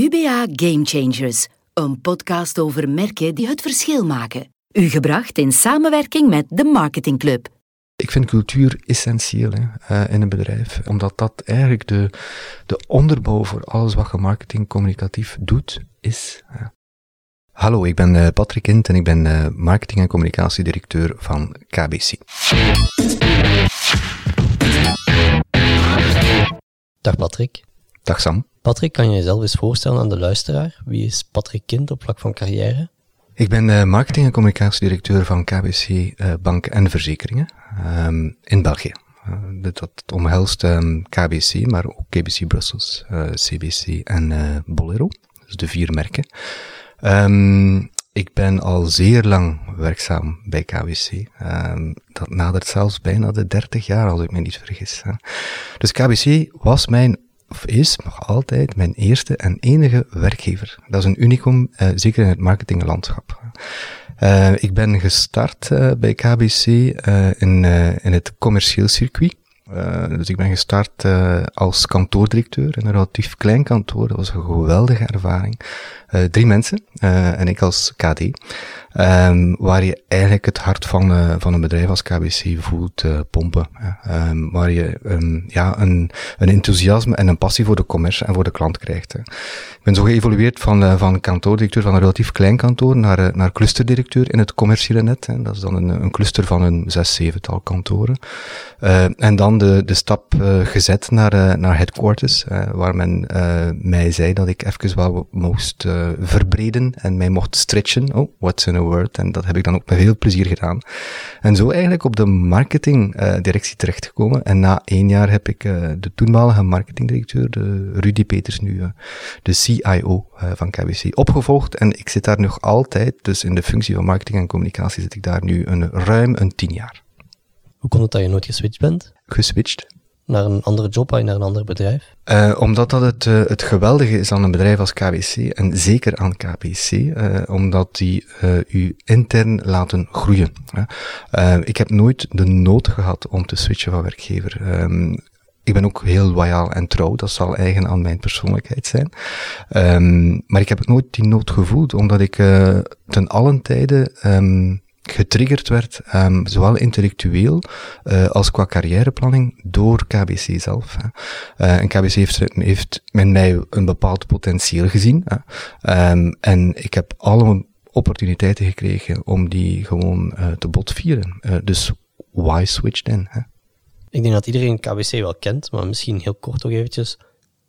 UBA Game Changers, een podcast over merken die het verschil maken. U gebracht in samenwerking met de Marketing Club. Ik vind cultuur essentieel hè, uh, in een bedrijf, omdat dat eigenlijk de, de onderbouw voor alles wat je marketing communicatief doet, is. Hallo, ik ben uh, Patrick Kint en ik ben uh, marketing- en communicatiedirecteur van KBC. Dag Patrick. Dag Sam. Patrick, kan je jezelf eens voorstellen aan de luisteraar? Wie is Patrick Kind op vlak van carrière? Ik ben uh, marketing- en communicatiedirecteur van KBC uh, Bank en Verzekeringen um, in België. Uh, dat omhelst um, KBC, maar ook KBC Brussels, CBC en Bolero. Dus de vier merken. Um, ik ben al zeer lang werkzaam bij KBC. Dat nadert zelfs bijna de 30 jaar, als ik me niet vergis. Dus KBC was mijn of is nog altijd mijn eerste en enige werkgever. Dat is een unicum, uh, zeker in het marketinglandschap. Uh, ik ben gestart uh, bij KBC in, in het commercieel circuit. Dus ik ben gestart als kantoordirecteur in een relatief klein kantoor. Dat was een geweldige ervaring. Drie mensen en ik als KD. Um, waar je eigenlijk het hart van, van een bedrijf als KBC voelt pompen. Um, waar je um, ja, een, een enthousiasme en een passie voor de commerce en voor de klant krijgt. Ik ben zo geëvolueerd van, van kantoordirecteur van een relatief klein kantoor naar, naar clusterdirecteur in het commerciële net. Dat is dan een, een cluster van een zes, zevental kantoren. en dan de, de stap gezet naar, naar headquarters, waar men mij zei dat ik even wel moest verbreden en mij mocht stretchen. Oh, what's in word? En dat heb ik dan ook met veel plezier gedaan. En zo eigenlijk op de marketingdirectie terechtgekomen. En na één jaar heb ik de toenmalige marketingdirecteur, de Rudy Peters, nu de CIO van KBC, opgevolgd. En ik zit daar nog altijd, dus in de functie van marketing en communicatie zit ik daar nu een, ruim een tien jaar. Hoe komt het dat je nooit geswitcht bent? Geswitcht? Naar een andere job, naar een ander bedrijf? Uh, omdat dat het, uh, het geweldige is aan een bedrijf als KBC, en zeker aan KBC, uh, omdat die u intern laten groeien. ik heb nooit de nood gehad om te switchen van werkgever. Um, ik ben ook heel loyaal en trouw, dat zal eigen aan mijn persoonlijkheid zijn. Um, maar ik heb nooit die nood gevoeld, omdat ik ten allen tijde um, getriggerd werd, um, zowel intellectueel uh, als qua carrièreplanning, door KBC zelf. Uh, en KBC heeft, heeft in mij een bepaald potentieel gezien. Um, en ik heb alle opportuniteiten gekregen om die gewoon uh, te botvieren. dus why switch then? Hè? Ik denk dat iedereen KBC wel kent, maar misschien heel kort nog eventjes.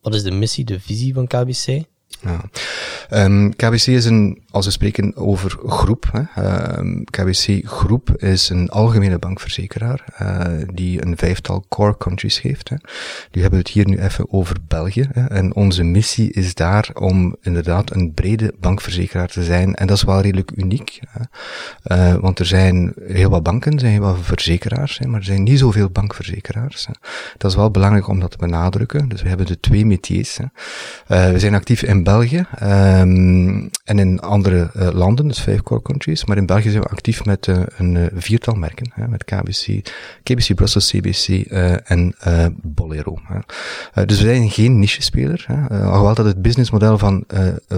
Wat is de missie, de visie van KBC? Ja. Um, KBC is een, als we spreken over groep, hè, um, KBC Groep is een algemene bankverzekeraar uh, die een vijftal core countries heeft. Hè. Nu hebben we het hier nu even over België. Hè, en onze missie is daar om inderdaad een brede bankverzekeraar te zijn. En dat is wel redelijk uniek. Hè. Uh, want er zijn heel wat banken, zijn heel wat verzekeraars, hè, maar er zijn niet zoveel bankverzekeraars. Hè. Dat is wel belangrijk om dat te benadrukken. Dus we hebben de twee métiers. Hè. Uh, we zijn actief in België um, en in andere uh, landen, dus vijf core countries. Maar in België zijn we actief met uh, een uh, viertal merken, hè, met KBC, KBC Brussels, CBC en Bolero. Hè. dus we zijn geen niche-speler, alhoewel dat het businessmodel van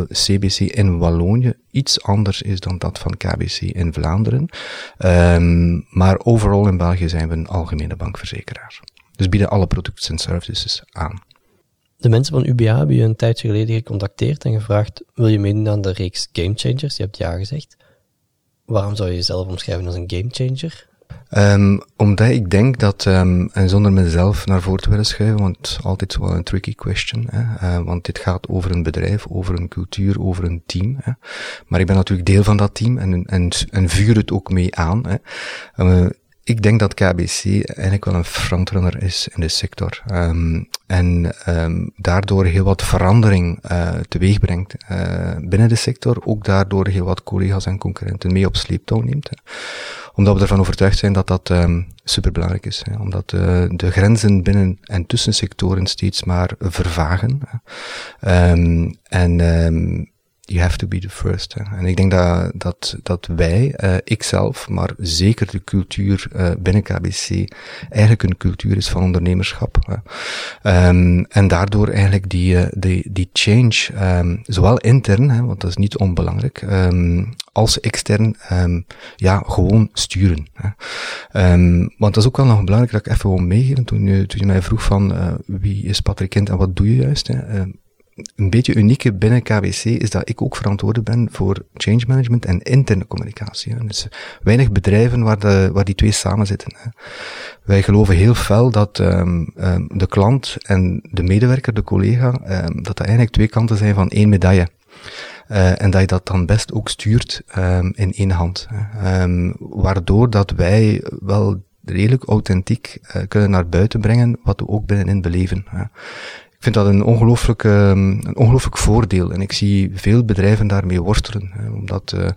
CBC in Wallonië iets anders is dan dat van KBC in Vlaanderen. Um, maar overal in België zijn we een algemene bankverzekeraar. Dus bieden alle producten en services aan. De mensen van UBA hebben je een tijdje geleden gecontacteerd en gevraagd: wil je meedoen aan de reeks Game Changers? Je hebt ja gezegd. Waarom zou je jezelf omschrijven als een game changer? Um, omdat ik denk dat, um, en zonder mezelf naar voren te willen schuiven, want altijd wel een tricky question, hè, uh, want dit gaat over een bedrijf, over een cultuur, over een team. Hè. Maar ik ben natuurlijk deel van dat team en, en, en vuur het ook mee aan. Hè. Uh, ik denk dat KBC eigenlijk wel een frontrunner is in de sector. Um, en um, daardoor heel wat verandering uh, teweeg brengt uh, binnen de sector. Ook daardoor heel wat collega's en concurrenten mee op sleeptouw neemt. Hè. Omdat we ervan overtuigd zijn dat dat um, superbelangrijk is. Hè. Omdat uh, de grenzen binnen en tussen sectoren steeds maar vervagen. En you have to be the first. En ik denk dat, dat, dat wij, uh, ikzelf, maar zeker de cultuur uh, binnen KBC, eigenlijk een cultuur is van ondernemerschap. Hè. Um, en daardoor eigenlijk die, uh, die, die change, um, zowel intern, hè, want dat is niet onbelangrijk, um, als extern, ja, gewoon sturen. Hè. want dat is ook wel nog belangrijk dat ik even wil meegeven, toen je, toen je mij vroeg van wie is Patrick Kind en wat doe je juist. Hè een beetje unieke binnen KBC is dat ik ook verantwoordelijk ben voor change management en interne communicatie. Dus weinig bedrijven waar, de, waar die twee samen zitten. Wij geloven heel fel dat um, um, de klant en de medewerker, de collega, um, dat dat eigenlijk twee kanten zijn van één medaille. Uh, en dat je dat dan best ook stuurt in één hand. waardoor dat wij wel redelijk authentiek uh, kunnen naar buiten brengen wat we ook binnenin beleven. Ik vind dat een ongelooflijk, ehm, een ongelooflijk voordeel. En ik zie veel bedrijven daarmee worstelen. Hè, omdat uh,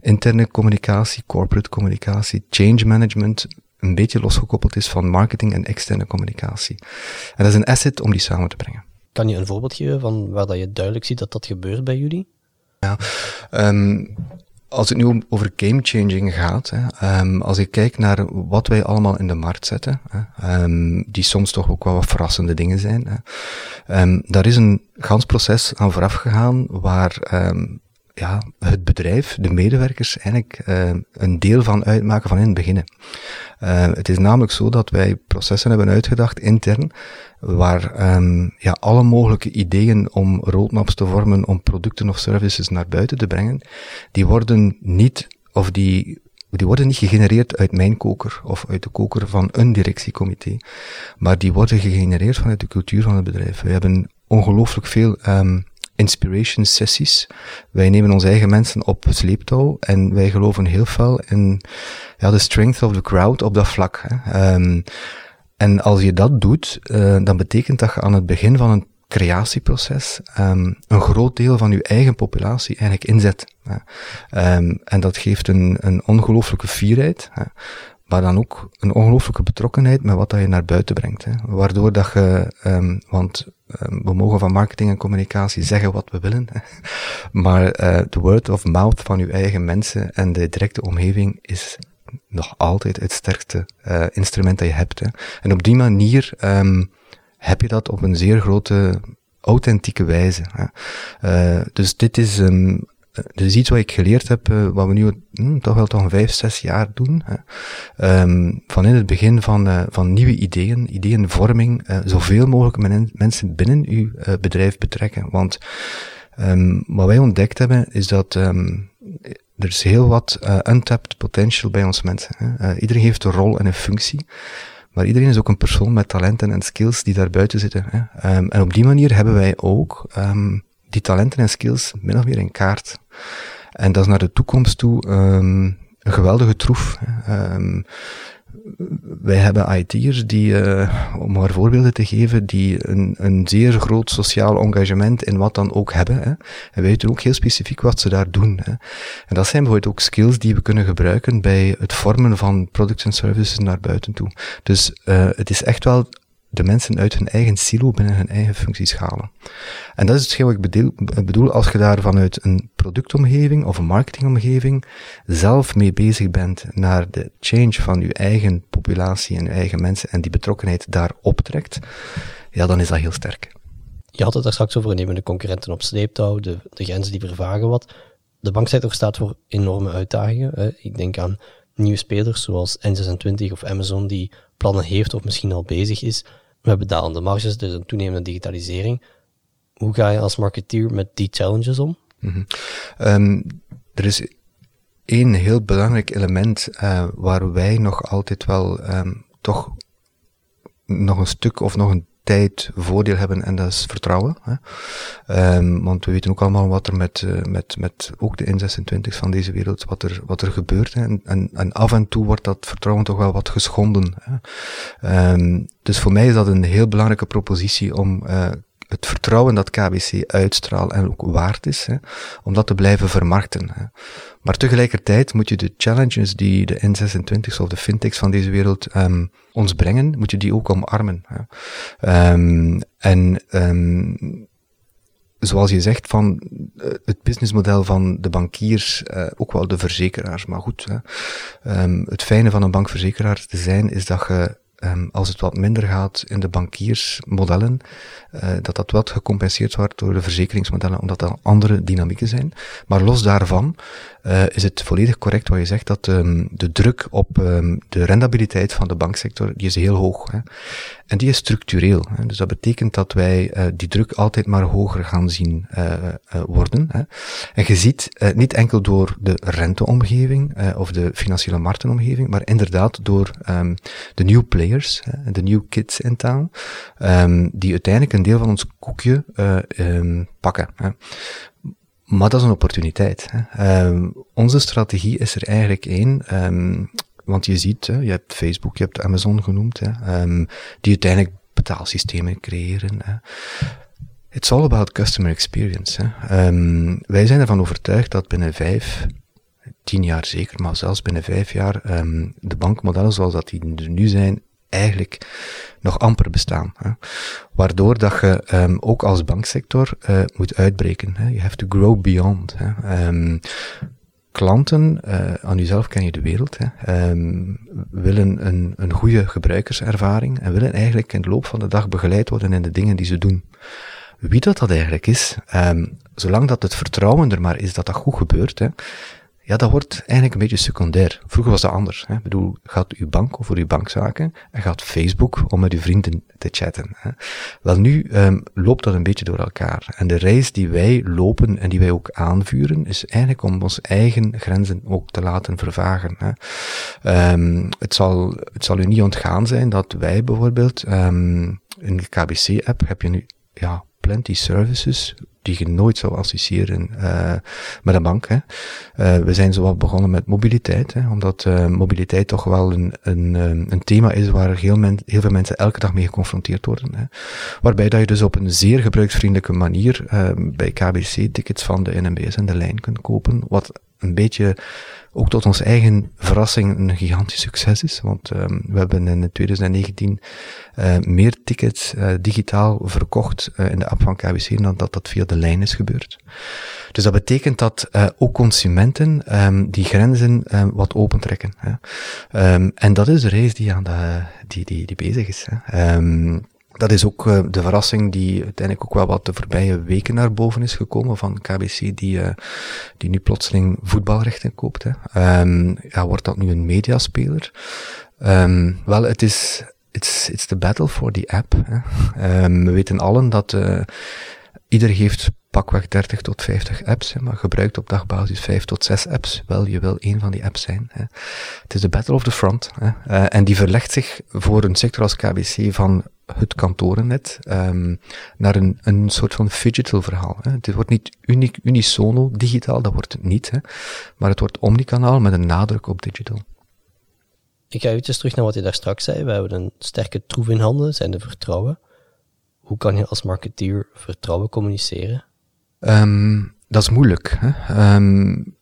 interne communicatie, corporate communicatie, change management een beetje losgekoppeld is van marketing en externe communicatie. En dat is een asset om die samen te brengen. Kan je een voorbeeld geven van waar dat je duidelijk ziet dat dat gebeurt bij jullie? Ja, um, als het nu over gamechanging gaat, hè, um, als ik kijk naar wat wij allemaal in de markt zetten, hè, um, die soms toch ook wel wat verrassende dingen zijn, hè, um, daar is een gans proces aan vooraf gegaan waar ja, het bedrijf, de medewerkers, eigenlijk uh, een deel van uitmaken van in het begin. Uh, het is namelijk zo dat wij processen hebben uitgedacht intern, waar um, ja, alle mogelijke ideeën om roadmaps te vormen, om producten of services naar buiten te brengen, die worden niet, of die die worden niet gegenereerd uit mijn koker of uit de koker van een directiecomité, maar die worden gegenereerd vanuit de cultuur van het bedrijf. We hebben ongelooflijk veel um, inspiration sessies. Wij nemen onze eigen mensen op sleeptouw en wij geloven heel veel in ja, de strength of the crowd op dat vlak. Hè. Um, en als je dat doet, uh, dan betekent dat je aan het begin van een creatieproces um, een groot deel van je eigen populatie eigenlijk inzet. Um, en dat geeft een, een ongelooflijke fierheid, hè, maar dan ook een ongelooflijke betrokkenheid met wat dat je naar buiten brengt. Hè. Waardoor dat je, um, want um, we mogen van marketing en communicatie zeggen wat we willen, maar uh, de word of mouth van je eigen mensen en de directe omgeving is nog altijd het sterkste uh, instrument dat je hebt. Hè. En op die manier um, heb je dat op een zeer grote, authentieke wijze. Uh, dus dit is um, dus iets wat ik geleerd heb, wat we nu hm, toch wel toch een vijf, zes jaar doen. Hè. Um, van in het begin van, uh, van nieuwe ideeën, ideeënvorming, uh, zoveel mogelijk mensen binnen uw bedrijf betrekken. Want um, wat wij ontdekt hebben, is dat um, er is heel wat untapped potential bij ons mensen. Hè. Iedereen heeft een rol en een functie. Maar iedereen is ook een persoon met talenten en skills die daar buiten zitten. Hè. En op die manier hebben wij ook die talenten en skills min of meer in kaart. En dat is naar de toekomst toe um, een geweldige troef. Um, wij hebben IT'ers die, uh, om maar voorbeelden te geven, die een, een zeer groot sociaal engagement in wat dan ook hebben. Hè. En weten ook heel specifiek wat ze daar doen. Hè. En dat zijn bijvoorbeeld ook skills die we kunnen gebruiken bij het vormen van products en services naar buiten toe. Dus uh, het is echt wel de mensen uit hun eigen silo binnen hun eigen functies halen. En dat is hetgeen wat ik bedoel, bedoel als je daar vanuit een productomgeving of een marketingomgeving zelf mee bezig bent naar de change van je eigen populatie en je eigen mensen en die betrokkenheid daar optrekt, ja, dan is dat heel sterk. Je had het daar straks over, nemen de concurrenten op sleeptouw, de, de grenzen die vervagen wat. De banksector staat voor enorme uitdagingen. Ik denk aan nieuwe spelers zoals N26 of Amazon die plannen heeft of misschien al bezig is we hebben dalende marges, dus een toenemende digitalisering. Hoe ga je als marketeer met die challenges om? Mm um, er is één heel belangrijk element uh, waar wij nog altijd wel um, toch nog een stuk of nog een tijd voordeel hebben en dat is vertrouwen. Hè. Um, want we weten ook allemaal wat er met, uh, met, met ook de N26 van deze wereld, wat er, wat er gebeurt. Hè. En, en, en af en toe wordt dat vertrouwen toch wel wat geschonden. Hè. Um, dus voor mij is dat een heel belangrijke propositie om uh, het vertrouwen dat KBC uitstraalt en ook waard is, hè, om dat te blijven vermarkten. Hè. Maar tegelijkertijd moet je de challenges die de N26's of de fintechs van deze wereld um, ons brengen, moet je die ook omarmen. Hè. Um, en um, zoals je zegt, van uh, het businessmodel van de bankiers, uh, ook wel de verzekeraars. Maar goed, hè. Het fijne van een bankverzekeraar te zijn, is dat je um, als het wat minder gaat in de bankiersmodellen, uh, dat dat wat gecompenseerd wordt door de verzekeringsmodellen, omdat dat andere dynamieken zijn. Maar los daarvan uh, is het volledig correct wat je zegt, dat um, de druk op um, de rendabiliteit van de banksector, die is heel hoog. Hè. En die is structureel. Hè. Dus dat betekent dat wij uh, die druk altijd maar hoger gaan zien worden. Hè. En je ziet, niet enkel door de renteomgeving of de financiële marktenomgeving, maar inderdaad door de new de new kids in town, die uiteindelijk een deel van ons koekje um, pakken. Hè. Maar dat is een opportuniteit. Hè. Um, onze strategie is er eigenlijk één, want je ziet, hè, je hebt Facebook, je hebt Amazon genoemd, hè, die uiteindelijk betaalsystemen creëren. Hè. It's all about customer experience. Hè. wij zijn ervan overtuigd dat binnen vijf, tien jaar zeker, maar zelfs binnen vijf jaar, de bankmodellen zoals dat die er nu zijn, eigenlijk nog amper bestaan. Hè. Waardoor dat je um, ook als banksector uh, moet uitbreken. Hè. You have to grow beyond. Hè. Um, klanten, uh, aan jezelf ken je de wereld, hè, um, willen een, een goede gebruikerservaring en willen eigenlijk in de loop van de dag begeleid worden in de dingen die ze doen. Wie dat dat eigenlijk is, zolang dat het vertrouwen er maar is dat dat goed gebeurt, hè, ja, dat wordt eigenlijk een beetje secundair. Vroeger was dat anders. Hè. Ik bedoel, gaat uw bank over uw bankzaken en gaat Facebook om met uw vrienden te chatten. Hè. Wel, nu um, loopt dat een beetje door elkaar. En de reis die wij lopen en die wij ook aanvuren, is eigenlijk om onze eigen grenzen ook te laten vervagen. Hè. Um, het, zal, het zal u niet ontgaan zijn dat wij bijvoorbeeld um, in de KBC-app heb je nu ja, plenty services die je nooit zou associëren uh, met een bank. Hè. Uh, we zijn zowel begonnen met mobiliteit, hè, omdat uh, mobiliteit toch wel een, een, een thema is waar heel, men, heel veel mensen elke dag mee geconfronteerd worden. Hè. Waarbij dat je dus op een zeer gebruiksvriendelijke manier bij KBC tickets van de NMBS en de lijn kunt kopen, wat een beetje ook tot onze eigen verrassing een gigantisch succes is. Want um, we hebben in 2019 uh, meer tickets uh, digitaal verkocht uh, in de app van KBC dan dat dat via de lijn is gebeurd. Dus dat betekent dat ook consumenten um, die grenzen um, wat opentrekken. Hè. en dat is de reis die, aan de, die, die, die bezig is. Hè dat is ook uh, de verrassing die uiteindelijk ook wel wat de voorbije weken naar boven is gekomen van KBC, die, uh, die nu plotseling voetbalrechten koopt. Hè. Um, ja, wordt dat nu een mediaspeler? Um, wel, het is, it's, it's the battle for the app. Um, we weten allen dat uh, ieder heeft pakweg 30 tot 50 apps, maar gebruikt op dagbasis 5 tot 6 apps. Wel, je wil een van die apps zijn. Het is de battle of the front. Uh, en die verlegt zich voor een sector als KBC van het kantorennet um, naar een, een soort van digital verhaal. Hè. Het wordt niet uniek, unisono digitaal, dat wordt het niet. Hè. Maar het wordt omnikanaal met een nadruk op digital. Ik ga eventjes terug naar wat je daar straks zei. We hebben een sterke troef in handen, zijn de vertrouwen. Hoe kan je als marketeer vertrouwen communiceren? Um, dat is moeilijk. Hè. Um,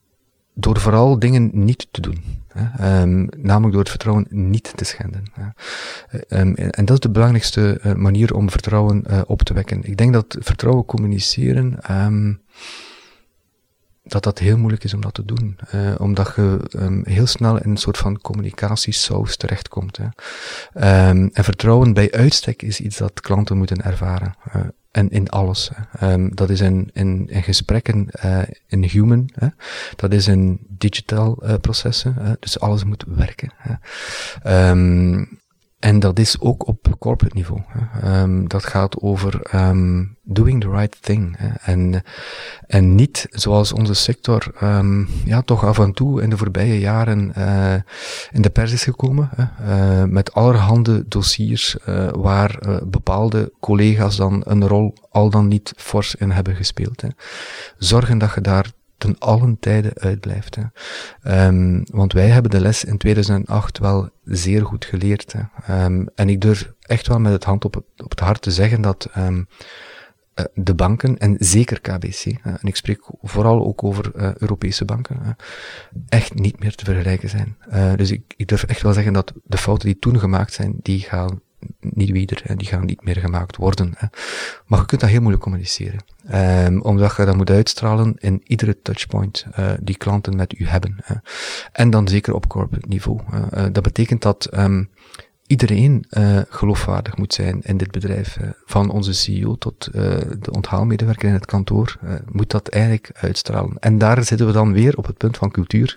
door vooral dingen niet te doen. Hè. Um, namelijk door het vertrouwen niet te schenden. Um, en dat is de belangrijkste uh, manier om vertrouwen uh, op te wekken. Ik denk dat vertrouwen communiceren, dat dat heel moeilijk is om dat te doen. Uh, omdat je heel snel in een soort van communicatiesaus terechtkomt. Hè. en vertrouwen bij uitstek is iets dat klanten moeten ervaren en in alles. Um, dat is in, in, in gesprekken uh, in human, hè. dat is in digital uh, processen, hè. dus alles moet werken. Hè. Um, en dat is ook op corporate niveau. Um, dat gaat over um, doing the right thing. En, en niet zoals onze sector um, ja, toch af en toe in de voorbije jaren uh, in de pers is gekomen. Hè. Uh, met allerhande dossiers uh, waar bepaalde collega's dan een rol al dan niet fors in hebben gespeeld. Hè. Zorgen dat je daar ten allen tijde uitblijft. Hè. Um, want wij hebben de les in 2008 wel zeer goed geleerd. Hè. Um, en ik durf echt wel met het hand op het, op het hart te zeggen dat um, uh, de banken, en zeker KBC, en ik spreek vooral ook over uh, Europese banken, echt niet meer te vergelijken zijn. dus ik, ik durf echt wel zeggen dat de fouten die toen gemaakt zijn, die gaan niet wieder, hè, die gaan niet meer gemaakt worden. Hè. Maar je kunt dat heel moeilijk communiceren. Um, omdat je dat moet uitstralen in iedere touchpoint uh, die klanten met u hebben. Hè. En dan zeker op corporate niveau. Uh, dat betekent dat um, iedereen uh, geloofwaardig moet zijn in dit bedrijf. Van onze CEO tot de onthaalmedewerker in het kantoor moet dat eigenlijk uitstralen. En daar zitten we dan weer op het punt van cultuur.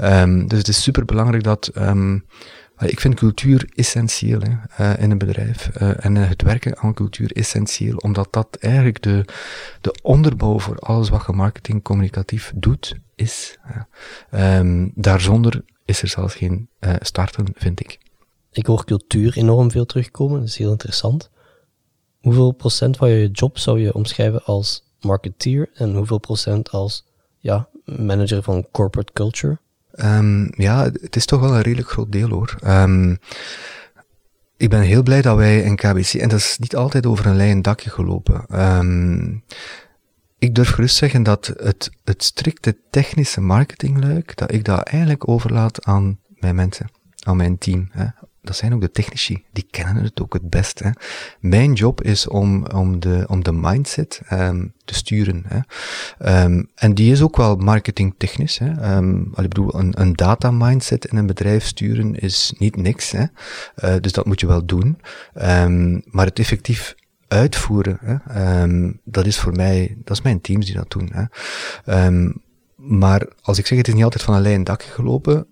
Um, dus het is super belangrijk dat ik vind cultuur essentieel hè, in een bedrijf. en het werken aan cultuur essentieel, omdat dat eigenlijk de, de onderbouw voor alles wat je marketing communicatief doet, is. Um, daarzonder is er zelfs geen starten, vind ik. Ik hoor cultuur enorm veel terugkomen, dat is heel interessant. Hoeveel procent van je job zou je omschrijven als marketeer en hoeveel procent als ja, manager van corporate culture? Um, ja, het is toch wel een redelijk groot deel hoor. Um, ik ben heel blij dat wij in KBC, en dat is niet altijd over een lijn dakje gelopen. Um, ik durf gerust zeggen dat het, het strikte technische marketingluik, dat ik dat eigenlijk overlaat aan mijn mensen, aan mijn team. Hè dat zijn ook de technici, die kennen het ook het best. Hè. Mijn job is om, om, de, om de mindset um, te sturen. Hè. Um, en die is ook wel marketingtechnisch. Hè. Um, ik bedoel, een, een data mindset in een bedrijf sturen is niet niks. Hè. Uh, dus dat moet je wel doen. maar het effectief uitvoeren, hè, dat is voor mij, dat is mijn teams die dat doen. Hè. maar als ik zeg, het is niet altijd van een lijn dak gelopen.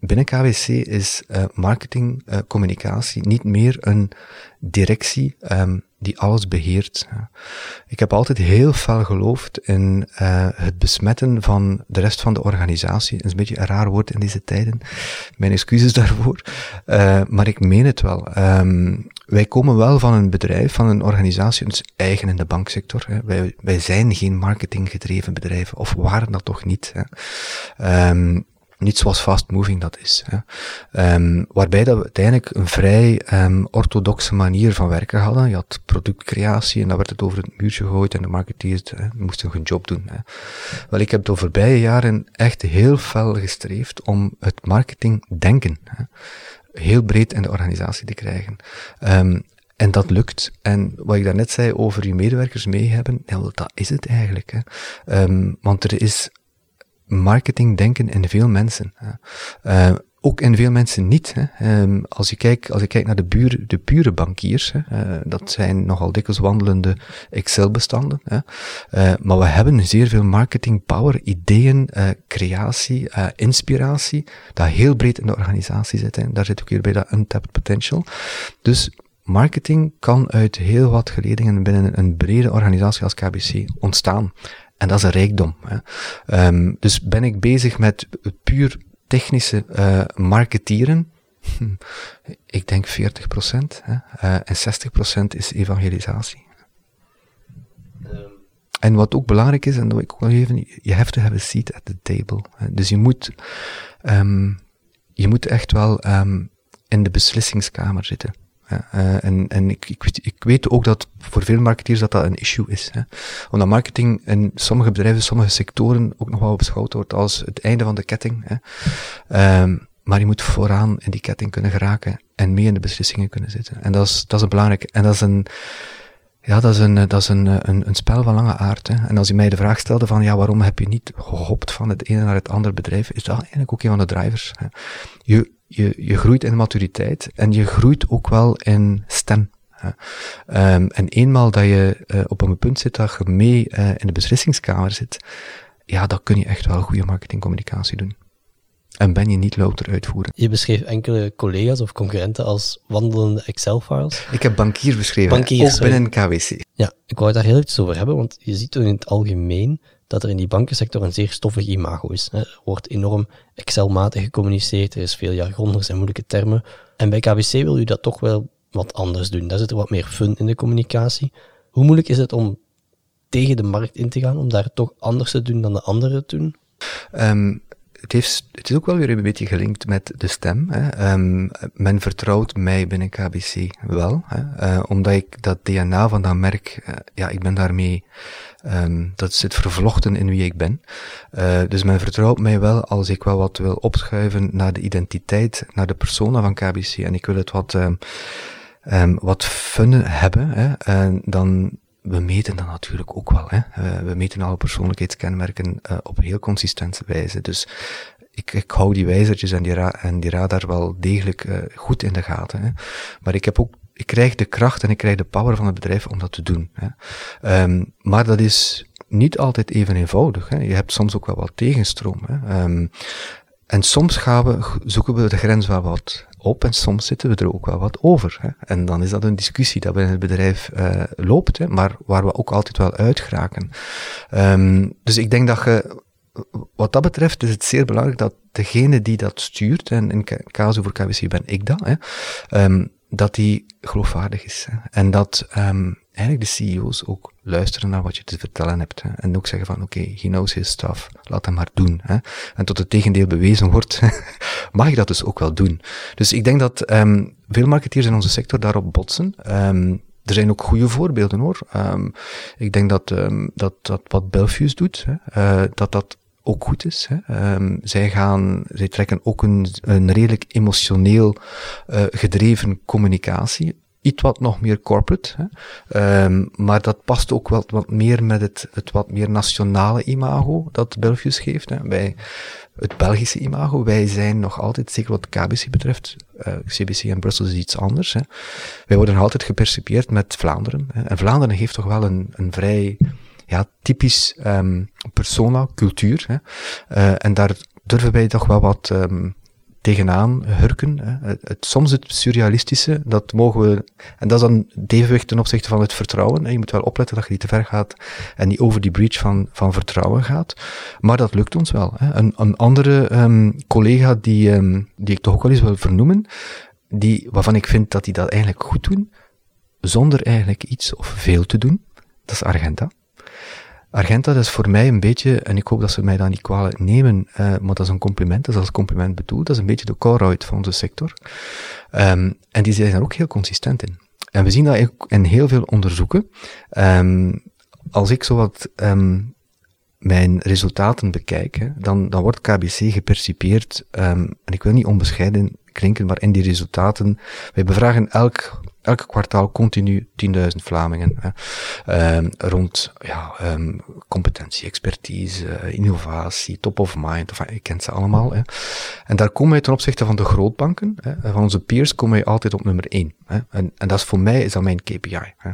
Binnen KWC is uh, marketing, uh, communicatie niet meer een directie um, die alles beheert. Ik heb altijd heel fel geloofd in uh, het besmetten van de rest van de organisatie. Dat is een beetje een raar woord in deze tijden. Mijn excuses daarvoor. maar ik meen het wel. Um, wij komen wel van een bedrijf, van een organisatie, ons eigen in de banksector. Hè. Wij, wij zijn geen marketinggedreven bedrijf, of waren dat toch niet. Hè. Um, niet zoals fast moving dat is. Hè. Um, waarbij dat we uiteindelijk een vrij um, orthodoxe manier van werken hadden. Je had productcreatie en dan werd het over het muurtje gegooid en de marketeers hè, moesten hun job doen. Hè. Wel, ik heb de voorbije jaren echt heel fel gestreefd om het marketingdenken hè, heel breed in de organisatie te krijgen. Um, en dat lukt. En wat ik daarnet zei over je medewerkers mee hebben, ja, dat is het eigenlijk. Hè. Want er is marketing denken in veel mensen. Uh, ook in veel mensen niet. Hè. Um, als, je kijkt, als je kijkt naar de, buur, de pure bankiers, hè, uh, dat zijn nogal dikwijls wandelende Excel-bestanden. Uh, maar we hebben zeer veel marketing power, ideeën, creatie, inspiratie, dat heel breed in de organisatie zit. Hè. Daar zit ook weer bij dat untapped potential. Dus marketing kan uit heel wat geledingen binnen een brede organisatie als KBC ontstaan. En dat is een rijkdom. Hè. Um, dus ben ik bezig met puur technische uh, marketieren. Ik denk 40 procent. Uh, en 60 procent is evangelisatie. Um. En wat ook belangrijk is, en dat ik ook wel even, je have to have a seat at the table. Dus je moet, um, je moet echt wel um, in de beslissingskamer zitten. Uh, en en ik, ik, ik weet ook dat voor veel marketeers dat dat een issue is. Hè. Omdat marketing in sommige bedrijven, sommige sectoren ook nog wel beschouwd wordt als het einde van de ketting. Hè. Um, maar je moet vooraan in die ketting kunnen geraken en mee in de beslissingen kunnen zitten. En dat is, dat is een belangrijk, en dat is een, ja, dat is een, dat is een, een, spel van lange aard. Hè. En als je mij de vraag stelde van, ja, waarom heb je niet gehopt van het ene naar het andere bedrijf, is dat eigenlijk ook een van de drivers. Hè. Je, je groeit in maturiteit en je groeit ook wel in stem. Um, en eenmaal dat je uh, op een punt zit dat je mee uh, in de beslissingskamer zit, ja, dan kun je echt wel goede marketingcommunicatie doen. En ben je niet louter uitvoeren. Je beschreef enkele collega's of concurrenten als wandelende Excel-files. Ik heb bankier beschreven, bankiers, ook binnen KWC. Ja, ik wou het daar heel iets over hebben, want je ziet in het algemeen dat er in die bankensector een zeer stoffig imago is. Er wordt enorm Excel-matig gecommuniceerd, er is veel jargon, er zijn moeilijke termen. En bij KBC wil u dat toch wel wat anders doen. Daar zit er wat meer fun in de communicatie. Hoe moeilijk is het om tegen de markt in te gaan, om daar toch anders te doen dan de anderen doen? Um, het, heeft, het is ook wel weer een beetje gelinkt met de stem. Hè. Um, men vertrouwt mij binnen KBC wel, hè, uh, omdat ik dat DNA van dat merk, uh, ja, ik ben daarmee, um, dat zit vervlochten in wie ik ben. Uh, dus men vertrouwt mij wel als ik wel wat wil opschuiven naar de identiteit, naar de persona van KBC. En ik wil het wat, um, wat fun hebben, hè, en dan we meten dat natuurlijk ook wel. Hè. Uh, we meten alle persoonlijkheidskenmerken uh, op heel consistente wijze. Dus ik, ik hou die wijzertjes en die, ra en die radar wel degelijk uh, goed in de gaten. Hè. Maar ik heb ook ik krijg de kracht en ik krijg de power van het bedrijf om dat te doen. Hè. Um, maar dat is niet altijd even eenvoudig. Hè. Je hebt soms ook wel wat tegenstroom. Hè. Um, en soms gaan we, zoeken we de grens wel wat op en soms zitten we er ook wel wat over. Hè. En dan is dat een discussie dat binnen het bedrijf uh, loopt, hè, maar waar we ook altijd wel uitgeraken. Um, dus ik denk dat je, wat dat betreft is het zeer belangrijk dat degene die dat stuurt, en in casu voor KWC ben ik dat, hè, um, dat die geloofwaardig is. Hè. En dat um, eigenlijk de CEO's ook luisteren naar wat je te vertellen hebt. En ook zeggen van, oké, okay, he knows his stuff, laat hem maar doen. Hè. En tot het tegendeel bewezen wordt, mag je dat dus ook wel doen. Dus ik denk dat um, veel marketeers in onze sector daarop botsen. Er zijn ook goede voorbeelden hoor. Ik denk dat, dat, dat wat Belfius doet, hè, uh, dat dat ook goed is. Hè. Um, zij gaan, zij trekken ook een, een redelijk emotioneel uh, gedreven communicatie iets wat nog meer corporate. Hè. Um, maar dat past ook wel wat meer met het, het wat meer nationale imago dat Belgius geeft. Hè. Het Belgische imago, wij zijn nog altijd, zeker wat KBC betreft, CBC en Brussel is iets anders. Wij worden altijd gepercipieerd met Vlaanderen. Hè. En Vlaanderen heeft toch wel een, een vrij ja, typisch um, persona, cultuur. Hè. Uh, en daar durven wij toch wel wat um, tegenaan hurken. Hè. Het, het, soms het surrealistische, dat mogen we, en dat is dan het evenwicht ten opzichte van het vertrouwen. Hè. Je moet wel opletten dat je niet te ver gaat en niet over die breach van, van vertrouwen gaat. Maar dat lukt ons wel. Hè. Een, een andere um, collega die, die ik toch ook wel eens wil vernoemen, die, waarvan ik vind dat die dat eigenlijk goed doen, zonder eigenlijk iets of veel te doen, dat is Argenta. Argenta, is voor mij een beetje, en ik hoop dat ze mij dan niet kwalijk nemen, uh, maar dat is een compliment, dat is als compliment bedoeld, dat is een beetje de Colruyt van onze sector. Um, en die zijn er ook heel consistent in. En we zien dat in heel veel onderzoeken. Um, als ik zowat um, mijn resultaten bekijk, dan, dan wordt KBC gepercipieerd, en ik wil niet onbescheiden klinken, maar in die resultaten, wij bevragen elk elke kwartaal continu 10.000 Vlamingen. Hè. Um, rond ja, um, competentie, expertise, innovatie, top of mind, of, je kent ze allemaal. Hè. En daar komen wij ten opzichte van de grootbanken, hè, van onze peers, komen wij altijd op nummer 1. Hè. En, en dat is voor mij is dat mijn KPI. Hè.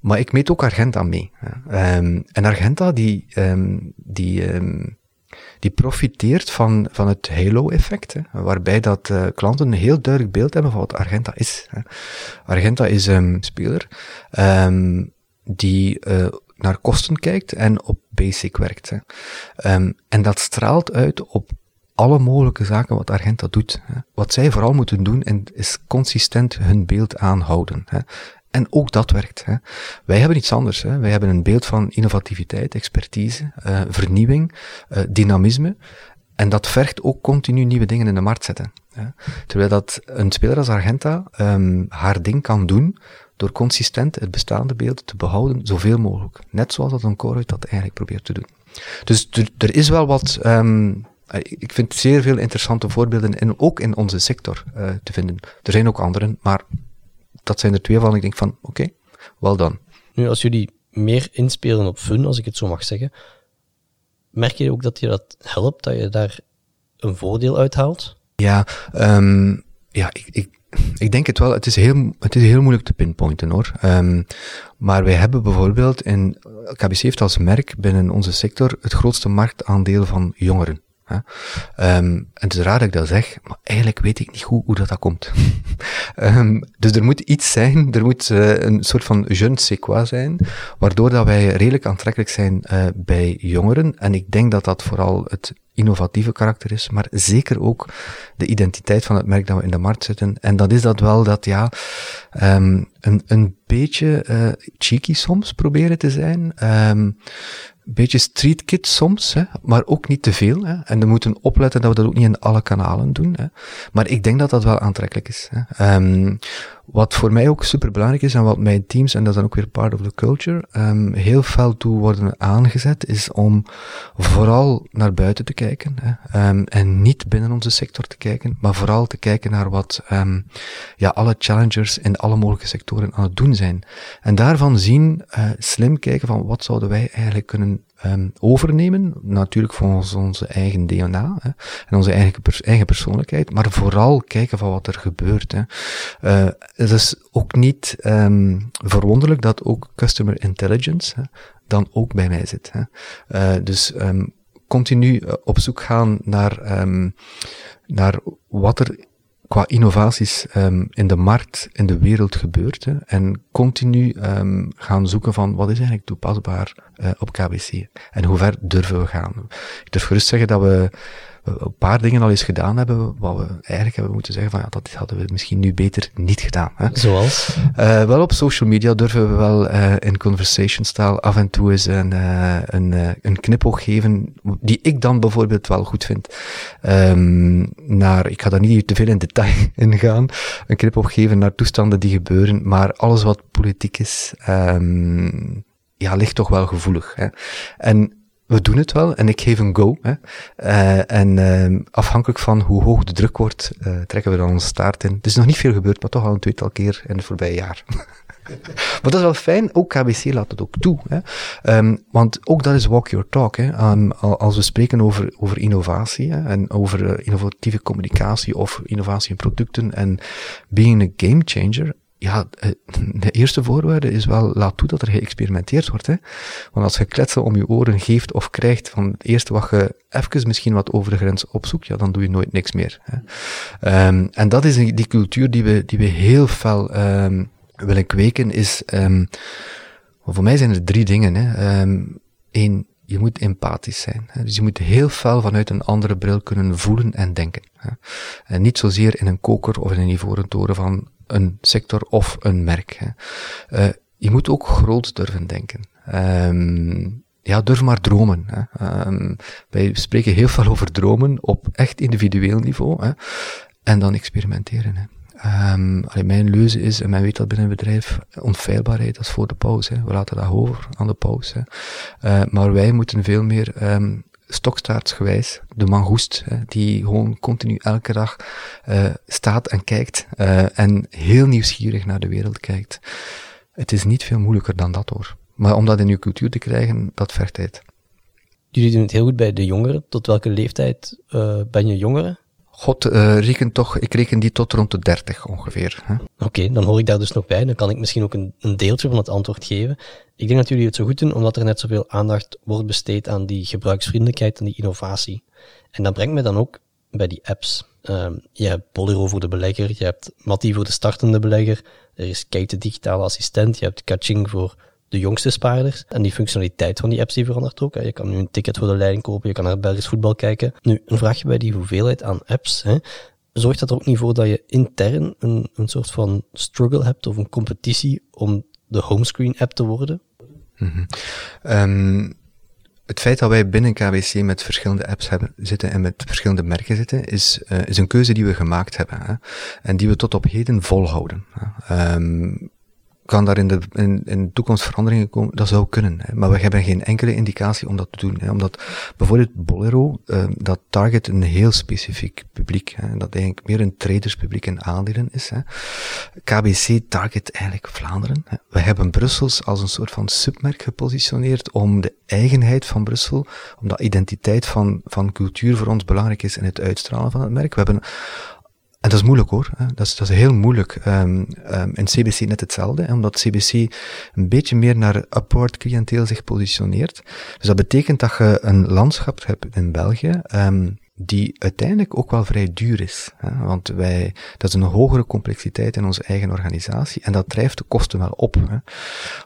Maar ik meet ook Argenta mee. Hè. Um, en Argenta, die, die die profiteert van, van het halo-effect, waarbij dat uh, klanten een heel duidelijk beeld hebben van wat Argenta is. Hè. Argenta is een speler um, die uh, naar kosten kijkt en op basic werkt. Um, en dat straalt uit op alle mogelijke zaken wat Argenta doet. Hè. Wat zij vooral moeten doen is consistent hun beeld aanhouden. Hè. En ook dat werkt. Hè. Wij hebben iets anders. Hè. Wij hebben een beeld van innovativiteit, expertise, uh, vernieuwing, uh, dynamisme. En dat vergt ook continu nieuwe dingen in de markt zetten. Hè. Terwijl dat een speler als Argenta um, haar ding kan doen door consistent het bestaande beeld te behouden, zoveel mogelijk. Net zoals dat een Coruit dat eigenlijk probeert te doen. Dus er is wel wat um, ik vind zeer veel interessante voorbeelden, in, ook in onze sector, te vinden. Er zijn ook anderen, maar dat zijn er twee van. Ik denk van, oké, okay, wel dan. Nu, als jullie meer inspelen op fun, als ik het zo mag zeggen, merk je ook dat je dat helpt, dat je daar een voordeel uithaalt? Ja, um, ja ik, ik, ik denk het wel. Het is heel, het is heel moeilijk te pinpointen hoor. Um, maar wij hebben bijvoorbeeld in, KBC heeft als merk binnen onze sector het grootste marktaandeel van jongeren. Um, en het is raar dat ik dat zeg, maar eigenlijk weet ik niet goed hoe dat, dat komt. Um, dus er moet iets zijn, er moet uh, een soort van je ne sais quoi zijn, waardoor dat wij redelijk aantrekkelijk zijn uh, bij jongeren. En ik denk dat dat vooral het innovatieve karakter is, maar zeker ook de identiteit van het merk dat we in de markt zetten. En dat is dat wel dat, ja, um, een, een beetje uh, cheeky soms proberen te zijn. Um, een beetje street kid soms, hè, maar ook niet te veel. Hè. En we moeten opletten dat we dat ook niet in alle kanalen doen. Hè. Maar ik denk dat dat wel aantrekkelijk is. Um, wat voor mij ook super belangrijk is en wat mijn teams, en dat is dan ook weer part of the culture, um, heel fel toe worden aangezet, is om vooral naar buiten te kijken. Hè. Um, en niet binnen onze sector te kijken, maar vooral te kijken naar wat ja, alle challengers in alle mogelijke sectoren aan het doen zijn. En daarvan zien, uh, slim kijken van wat zouden wij eigenlijk kunnen um, overnemen. Natuurlijk volgens onze eigen DNA hè, en onze eigen, eigen persoonlijkheid, maar vooral kijken van wat er gebeurt. Hè. Uh, het is ook niet um, verwonderlijk dat ook customer intelligence hè, dan ook bij mij zit. Hè. Uh, dus um, continu eh, op zoek gaan naar, naar wat er qua innovaties um, in de markt, in de wereld gebeurt. En continu um, gaan zoeken van wat is eigenlijk toepasbaar uh, op KBC. En hoe ver durven we gaan. Ik durf gerust zeggen dat we een paar dingen al eens gedaan hebben, wat we eigenlijk hebben moeten zeggen van ja, dat hadden we misschien nu beter niet gedaan. Hè. Zoals? Uh, wel op social media durven we wel uh, in conversation style af en toe eens een, uh, een, een knipoog geven, die ik dan bijvoorbeeld wel goed vind. Um, naar, ik ga daar niet te veel in detail in gaan, een knipoog geven naar toestanden die gebeuren, maar alles wat politiek is, um, ja, ligt toch wel gevoelig. Hè. En we doen het wel en ik geef een go. Hè. Uh, en uh, afhankelijk van hoe hoog de druk wordt, uh, trekken we dan onze staart in. Het is nog niet veel gebeurd, maar toch al een tweetal keer in het voorbije jaar. maar dat is wel fijn, ook KBC laat het ook toe. Hè. Um, want ook dat is walk your talk. Hè. Um, als we spreken over, over innovatie en over innovatieve communicatie of innovatie in producten en being a game changer, ja, eh, de eerste voorwaarde is wel, laat toe dat er geëxperimenteerd wordt. Hè. Want als je kletsen om je oren geeft of krijgt van het eerste wat je even misschien wat over de grens opzoekt, ja, dan doe je nooit niks meer. Hè. Um, en dat is die cultuur die we, die we heel fel um, willen kweken, is, um, voor mij zijn er drie dingen. Hè. Eén, je moet empathisch zijn. Hè. Dus je moet heel fel vanuit een andere bril kunnen voelen en denken. Hè. En niet zozeer in een koker of in een ivoren toren van een sector of een merk. Hè. Uh, je moet ook groot durven denken. Um, ja, durf maar dromen. Hè. Um, wij spreken heel veel over dromen op echt individueel niveau. Hè. En dan experimenteren. Hè. Allee, mijn leuze is, en men weet dat binnen een bedrijf, onfeilbaarheid, dat is voor de pauze. We laten dat over aan de pauze. Uh, maar wij moeten veel meer stokstaartsgewijs, de mangoest, die gewoon continu elke dag uh, staat en kijkt uh, en heel nieuwsgierig naar de wereld kijkt. Het is niet veel moeilijker dan dat hoor. Maar om dat in uw cultuur te krijgen, dat vergt tijd. Jullie doen het heel goed bij de jongeren. Tot welke leeftijd uh, ben je jongeren? God, uh, reken toch, ik reken die tot rond de 30 ongeveer. Oké, dan hoor ik daar dus nog bij. Dan kan ik misschien ook een, een, deeltje van het antwoord geven. Ik denk dat jullie het zo goed doen, omdat er net zoveel aandacht wordt besteed aan die gebruiksvriendelijkheid en die innovatie. En dat brengt me dan ook bij die apps. Um, je hebt Bolero voor de belegger, je hebt Matti voor de startende belegger, er is Kate de digitale assistent, je hebt Kaching voor de jongste spaarders. En die functionaliteit van die apps die verandert ook. Je kan nu een ticket voor de leiding kopen, je kan naar Belgisch voetbal kijken. Nu, een vraagje bij die hoeveelheid aan apps. Hè. Zorgt dat er ook niet voor dat je intern een, een soort van struggle hebt of een competitie om de homescreen app te worden? -hmm. um, het feit dat wij binnen KWC met verschillende apps hebben, zitten en met verschillende merken zitten, is, uh, is een keuze die we gemaakt hebben. Hè, en die we tot op heden volhouden. Um, kan daar in de, in, in de toekomst veranderingen komen? Dat zou kunnen. Hè. Maar we hebben geen enkele indicatie om dat te doen. Hè. Omdat bijvoorbeeld Bolero, uh, dat target een heel specifiek publiek. Hè. Dat eigenlijk meer een traderspubliek en aandelen is. Hè. KBC target eigenlijk Vlaanderen. Hè. We hebben Brussels als een soort van submerk gepositioneerd om de eigenheid van Brussel, omdat identiteit van, van cultuur voor ons belangrijk is in het uitstralen van het merk. We hebben en dat is moeilijk hoor. Dat is, dat is heel moeilijk. Um, um, in CBC net hetzelfde, omdat CBC een beetje meer naar upward cliënteel zich positioneert. Dus dat betekent dat je een landschap hebt in België, um, die uiteindelijk ook wel vrij duur is. Hè? Want wij, dat is een hogere complexiteit in onze eigen organisatie en dat drijft de kosten wel op. Hè?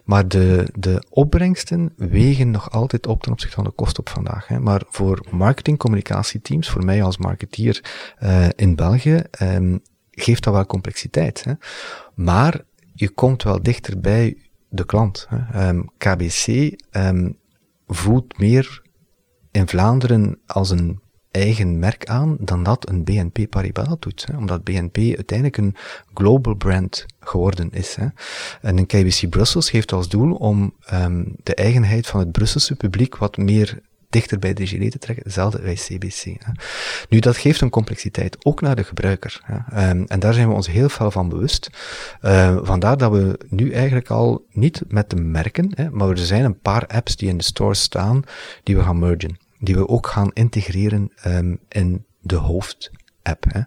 Maar de, de opbrengsten wegen nog altijd op ten opzichte van de kosten op vandaag. Hè? Maar voor marketing-communicatieteams, voor mij als marketeer uh, in België, um, geeft dat wel complexiteit. Hè? Maar je komt wel dichter bij de klant. Hè? Um, KBC um, voelt meer in Vlaanderen als een eigen merk aan dan dat een BNP Paribas doet. Hè? Omdat BNP uiteindelijk een global brand geworden is. Hè? En een KBC Brussels heeft als doel om um, de eigenheid van het Brusselse publiek wat meer dichter bij de gilet te trekken, hetzelfde bij CBC. Hè. Nu, dat geeft een complexiteit, ook naar de gebruiker. Hè. Um, en daar zijn we ons heel veel van bewust. Uh, vandaar dat we nu eigenlijk al niet met de merken, hè, maar er zijn een paar apps die in de store staan, die we gaan mergen. Die we ook gaan integreren um, in de hoofd app. Hè.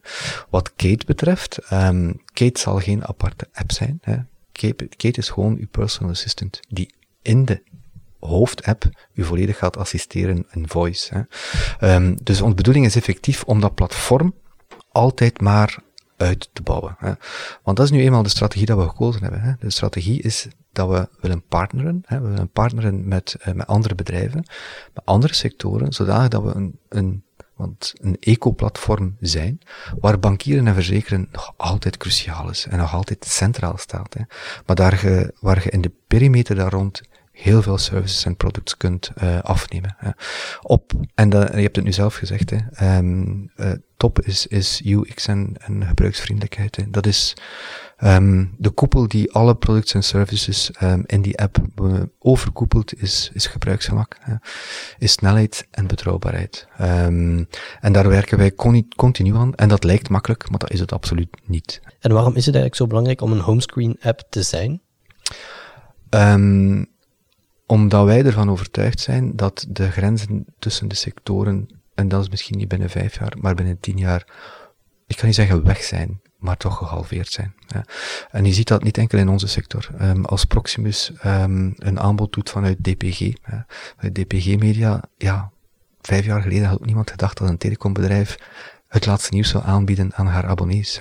Wat Kate betreft, um, Kate zal geen aparte app zijn. Hè. Kate, is gewoon uw personal assistant, die in de hoofdapp u volledig gaat assisteren in voice. Hè. Um, dus onze bedoeling is effectief om dat platform altijd maar uit te bouwen. Hè. Want dat is nu eenmaal de strategie dat we gekozen hebben. Hè. De strategie is dat we willen partneren. Hè. We willen partneren met, uh, met andere bedrijven, met andere sectoren, zodat we een, een want een ecoplatform zijn, waar bankieren en verzekeren nog altijd cruciaal is en nog altijd centraal staat. Hè. Maar daar waar je in de perimeter daar rond heel veel services en products kunt uh, afnemen. Hè. Op, en dat, je hebt het nu zelf gezegd, hè, um, uh, top is, is UX en, en gebruiksvriendelijkheid. Hè. Dat is um, de koepel die alle products en services um, in die app overkoepelt, is, is gebruiksgemak, hè. is snelheid en betrouwbaarheid. En daar werken wij continu aan. En dat lijkt makkelijk, maar dat is het absoluut niet. En waarom is het eigenlijk zo belangrijk om een homescreen app te zijn? Omdat wij ervan overtuigd zijn dat de grenzen tussen de sectoren, en dat is misschien niet binnen vijf jaar, maar binnen tien jaar, ik kan niet zeggen weg zijn, maar toch gehalveerd zijn. Ja. En je ziet dat niet enkel in onze sector. Um, als Proximus um, een aanbod doet vanuit DPG, ja, vanuit DPG Media, ja, vijf jaar geleden had ook niemand gedacht dat een telecombedrijf het laatste nieuws zou aanbieden aan haar abonnees.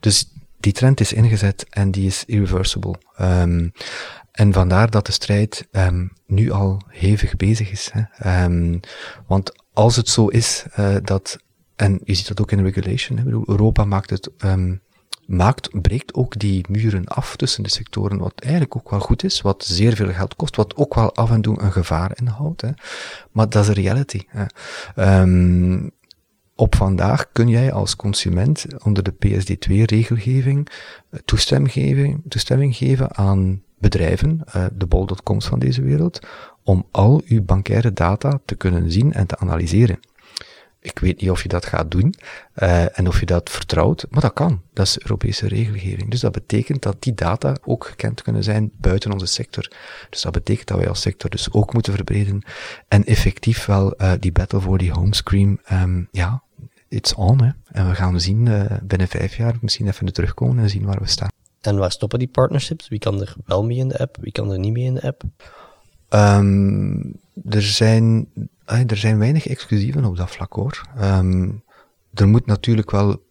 Dus die trend is ingezet en die is irreversible. Um, en vandaar dat de strijd um, nu al hevig bezig is. Hè. Um, want als het zo is uh, dat, en je ziet dat ook in de regulation, hè, Europa maakt het, maakt, breekt ook die muren af tussen de sectoren, wat eigenlijk ook wel goed is, wat zeer veel geld kost, wat ook wel af en toe een gevaar inhoudt. Hè. Maar dat is een reality. Op vandaag kun jij als consument onder de PSD2-regelgeving toestemming geven, toestemming geven aan bedrijven, uh, de bol.coms van deze wereld, om al uw bankaire data te kunnen zien en te analyseren. Ik weet niet of je dat gaat doen uh, en of je dat vertrouwt, maar dat kan. Dat is Europese regelgeving. Dus dat betekent dat die data ook gekend kunnen zijn buiten onze sector. Dus dat betekent dat wij als sector dus ook moeten verbreden en effectief wel uh, die battle voor die homescreen, um, ja, it's on. Hè. En we gaan zien uh, binnen vijf jaar misschien even terugkomen en zien waar we staan. En waar stoppen die partnerships? Wie kan er wel mee in de app? Wie kan er niet mee in de app? Um, er, zijn, er zijn weinig exclusieven op dat vlak hoor. Um, er moet natuurlijk wel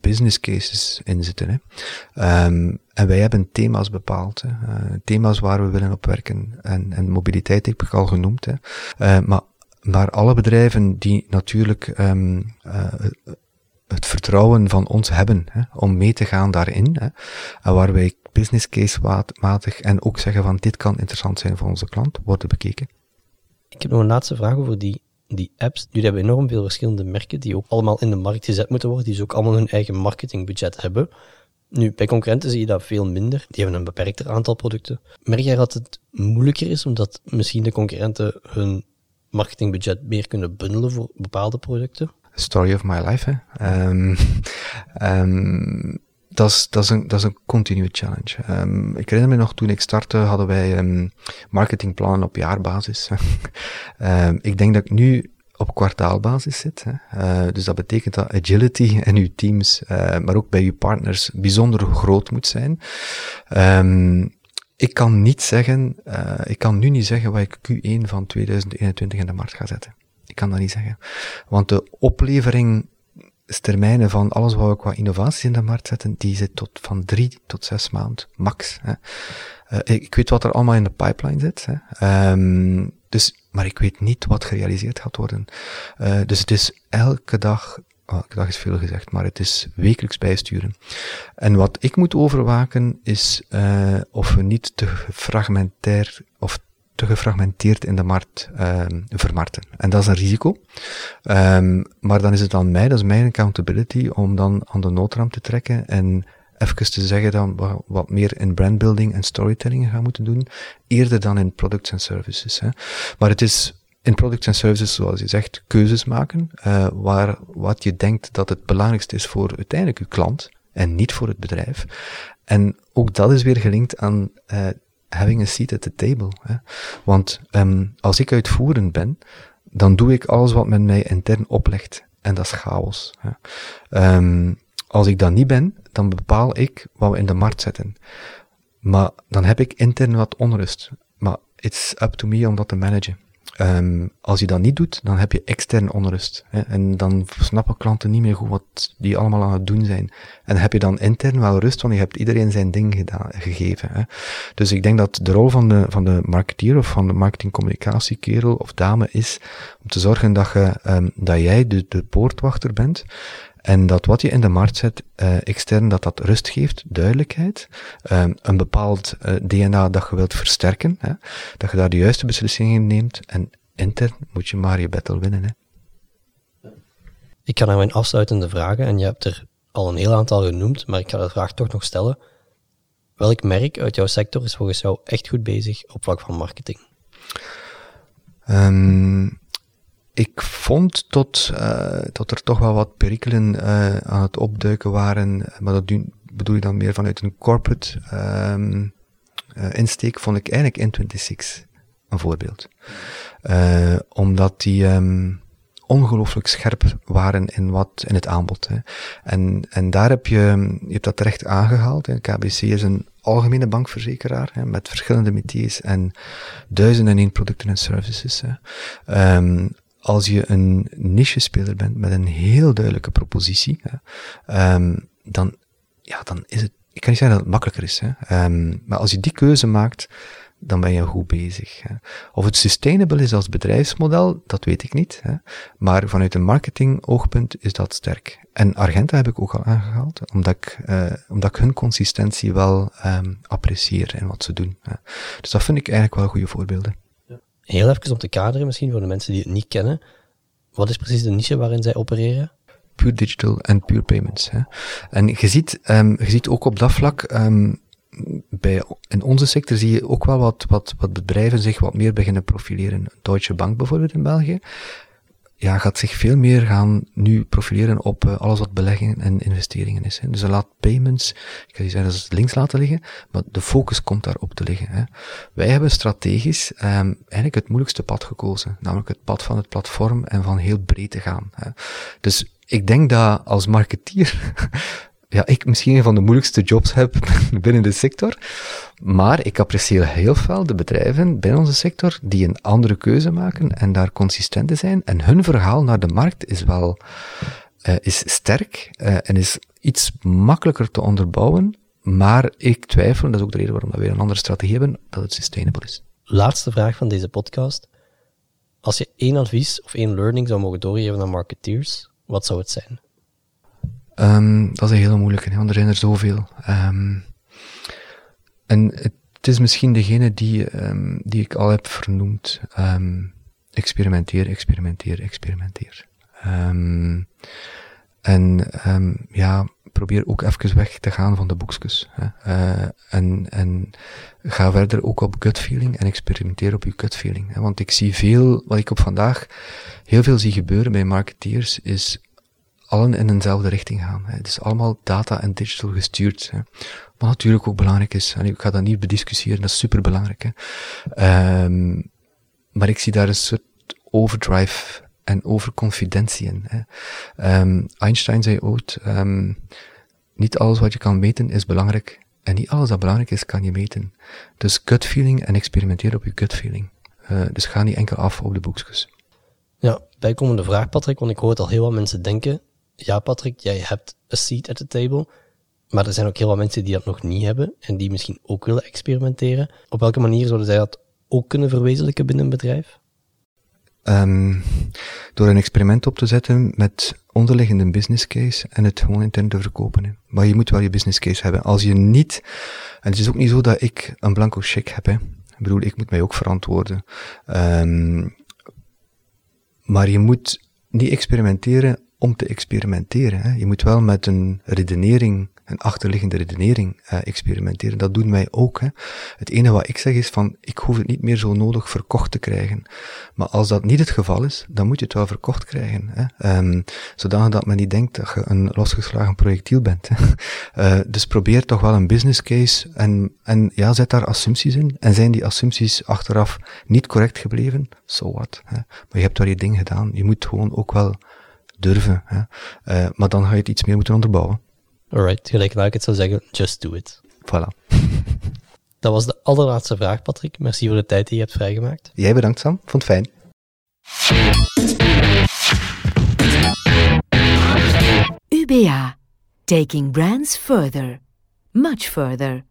business cases in zitten. Hè. Um, en wij hebben thema's bepaald. Hè. Uh, thema's waar we willen op werken. En, en mobiliteit heb ik al genoemd. Hè. Uh, maar, maar alle bedrijven die natuurlijk um, uh, het vertrouwen van ons hebben hè, om mee te gaan daarin. Hè, en waar wij business case matig en ook zeggen van dit kan interessant zijn voor onze klant, worden bekeken. Ik heb nog een laatste vraag over die, die apps. Jullie hebben enorm veel verschillende merken die ook allemaal in de markt gezet moeten worden, die dus ook allemaal hun eigen marketingbudget hebben. Nu, bij concurrenten zie je dat veel minder. Die hebben een beperkter aantal producten. Merk jij dat het moeilijker is, omdat misschien de concurrenten hun marketingbudget meer kunnen bundelen voor bepaalde producten? story of my life. Hè. Um, dat is, dat, is een, dat is een continue challenge. Um, ik herinner me nog, toen ik startte, hadden wij um, marketingplannen op jaarbasis. um, ik denk dat ik nu op kwartaalbasis zit. Hè. Uh, dus dat betekent dat agility in uw teams, uh, maar ook bij uw partners, bijzonder groot moet zijn. Ik kan niet zeggen, uh, ik kan nu niet zeggen wat ik Q1 van 2021 in de markt ga zetten. Ik kan dat niet zeggen. Want de oplevering termijnen van alles wat we qua innovaties in de markt zetten, die zit tot van drie tot zes maanden, max. Hè. Uh, ik weet wat er allemaal in de pipeline zit. Hè. Um, dus, maar ik weet niet wat gerealiseerd gaat worden. Uh, dus het is elke dag oh, elke dag is veel gezegd, maar het is wekelijks bijsturen. En wat ik moet overwaken is uh, of we niet te fragmentair of te gefragmenteerd in de markt um, vermarkten. En dat is een risico. Um, maar dan is het aan mij, dat is mijn accountability, om dan aan de noodram te trekken en even te zeggen dan wat, meer in brandbuilding en storytelling gaan moeten doen, eerder dan in products en services. Hè. Maar het is in products en services, zoals je zegt, keuzes maken, uh, waar wat je denkt dat het belangrijkste is voor uiteindelijk uw klant en niet voor het bedrijf. En ook dat is weer gelinkt aan uh, having a seat at the table. Hè. Want um, als ik uitvoerend ben, dan doe ik alles wat men mij intern oplegt. En dat is chaos. Hè. Um, als ik dat niet ben, dan bepaal ik wat we in de markt zetten. Maar dan heb ik intern wat onrust. Maar it's up to me om dat te managen. Um, als je dat niet doet, dan heb je extern onrust. Hè? En dan snappen klanten niet meer goed wat die allemaal aan het doen zijn. En heb je dan intern wel rust, want je hebt iedereen zijn ding gedaan, gegeven. Hè? Dus ik denk dat de rol van de, van de marketeer of van de marketingcommunicatiekerel of dame is om te zorgen dat, je, um, dat jij de, de poortwachter bent en dat wat je in de markt zet, uh, extern, dat dat rust geeft, duidelijkheid, um, een bepaald uh, DNA dat je wilt versterken, hè, dat je daar de juiste beslissingen neemt en intern moet je maar je battle winnen. Hè. Ik ga naar mijn afsluitende vragen en je hebt er al een heel aantal genoemd, maar ik ga de vraag toch nog stellen. Welk merk uit jouw sector is volgens jou echt goed bezig op vlak van marketing? Um, ik vond tot, uh, tot er toch wel wat perikelen uh, aan het opduiken waren, maar dat bedoel ik dan meer vanuit een corporate um, insteek, vond ik eigenlijk N26 een voorbeeld. omdat die um, ongelooflijk scherp waren in wat in het aanbod. Hè. En, en daar heb je, je hebt dat terecht aangehaald. Hè. KBC is een algemene bankverzekeraar hè, met verschillende métiers en duizenden en één producten en services. Als je een niche-speler bent met een heel duidelijke propositie, hè, um, dan, ja, dan is het, ik kan niet zeggen dat het makkelijker is, hè, um, maar als je die keuze maakt, dan ben je goed bezig. Hè. Of het sustainable is als bedrijfsmodel, dat weet ik niet. Hè. Maar vanuit een marketing-oogpunt is dat sterk. En Argenta heb ik ook al aangehaald, omdat ik, uh, omdat ik hun consistentie wel um, apprecieer in wat ze doen. Hè. Dus dat vind ik eigenlijk wel goede voorbeelden heel even om te kaderen misschien voor de mensen die het niet kennen. Wat is precies de niche waarin zij opereren? Pure digital en pure payments. Hè. En je ziet, um, je ziet ook op dat vlak, um, bij, in onze sector zie je ook wel wat, wat, wat bedrijven zich wat meer beginnen profileren. Deutsche Bank bijvoorbeeld in België ja, gaat zich veel meer gaan nu profileren op uh, alles wat beleggingen en investeringen is. Hè. Dus ze laat payments, ik kan niet zeggen dat ze links laten liggen, maar de focus komt daarop te liggen. Hè. Wij hebben strategisch um, eigenlijk het moeilijkste pad gekozen, namelijk het pad van het platform en van heel breed te gaan. Hè. Dus ik denk dat als marketeer ja, ik misschien een van de moeilijkste jobs heb binnen de sector. Maar ik apprecieer heel veel de bedrijven binnen onze sector die een andere keuze maken en daar consistent zijn. En hun verhaal naar de markt is wel uh, is sterk uh, en is iets makkelijker te onderbouwen. Maar ik twijfel, en dat is ook de reden waarom we een andere strategie hebben, dat het sustainable is. Laatste vraag van deze podcast. Als je één advies of één learning zou mogen doorgeven aan marketeers, wat zou het zijn? Um, dat is een hele moeilijke, want er zijn er zoveel. Um, en het is misschien degene die, um, die ik al heb vernoemd. experimenteer, experimenteer, experimenteer. en ja, probeer ook even weg te gaan van de boekjes. Hè. Uh, en, en ga verder ook op gut feeling en experimenteer op je gut feeling. Hè. Want ik zie veel, wat ik op vandaag heel veel zie gebeuren bij marketeers, is allen in eenzelfde richting gaan. Het is allemaal data en digital gestuurd. Hè. Wat natuurlijk ook belangrijk is. En ik ga dat niet bediscussiëren, dat is superbelangrijk. Hè. Um, maar ik zie daar een soort overdrive en overconfidentie in. Hè. Um, Einstein zei ooit, um, niet alles wat je kan meten is belangrijk. En niet alles dat belangrijk is, kan je meten. Dus gut feeling en experimenteer op je gut feeling. Uh, dus ga niet enkel af op de boekjes. Ja, bijkomende vraag, Patrick, want ik hoor het al heel wat mensen denken. Ja, Patrick, jij hebt een seat at the table. Maar er zijn ook heel wat mensen die dat nog niet hebben en die misschien ook willen experimenteren. Op welke manier zouden zij dat ook kunnen verwezenlijken binnen een bedrijf? Um, door een experiment op te zetten met onderliggende business case en het gewoon intern te verkopen. Maar je moet wel je business case hebben. Als je niet, en het is ook niet zo dat ik een blanco check heb, hè. Ik bedoel, ik moet mij ook verantwoorden. Um, maar je moet niet experimenteren om te experimenteren. Hè. Je moet wel met een redenering een achterliggende redenering uh, experimenteren. Dat doen wij ook. Hè. Het enige wat ik zeg is van, ik hoef het niet meer zo nodig verkocht te krijgen. Maar als dat niet het geval is, dan moet je het wel verkocht krijgen. Hè. Um, zodanig dat men niet denkt dat je een losgeslagen projectiel bent. Hè. Uh, dus probeer toch wel een business case en, en ja, zet daar assumpties in. En zijn die assumpties achteraf niet correct gebleven? So what. Hè. Maar je hebt wel je ding gedaan. Je moet gewoon ook wel durven. Hè. Uh, maar dan ga je het iets meer moeten onderbouwen. Alright, gelijk waar ik het zou zeggen, just do it. Voilà. Dat was de allerlaatste vraag, Patrick. Merci voor de tijd die je hebt vrijgemaakt. Jij bedankt, Sam. Vond het fijn. UBA. Taking brands further. Much further.